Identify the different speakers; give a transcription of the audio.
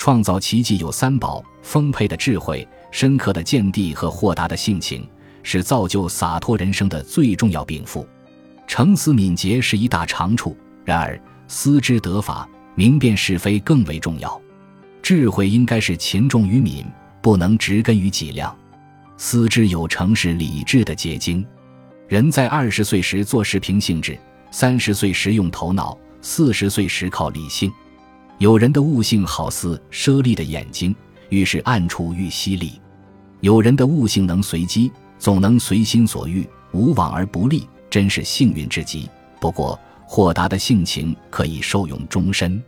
Speaker 1: 创造奇迹有三宝：丰沛的智慧、深刻的见地和豁达的性情，是造就洒脱人生的最重要禀赋。诚思敏捷是一大长处，然而思之得法、明辨是非更为重要。智慧应该是勤重于敏，不能植根于己量。思之有成是理智的结晶。人在二十岁时做事凭性质，三十岁时用头脑，四十岁时靠理性。有人的悟性好似猞猁的眼睛，遇事暗处愈犀利；有人的悟性能随机，总能随心所欲，无往而不利，真是幸运之极。不过，豁达的性情可以受用终身。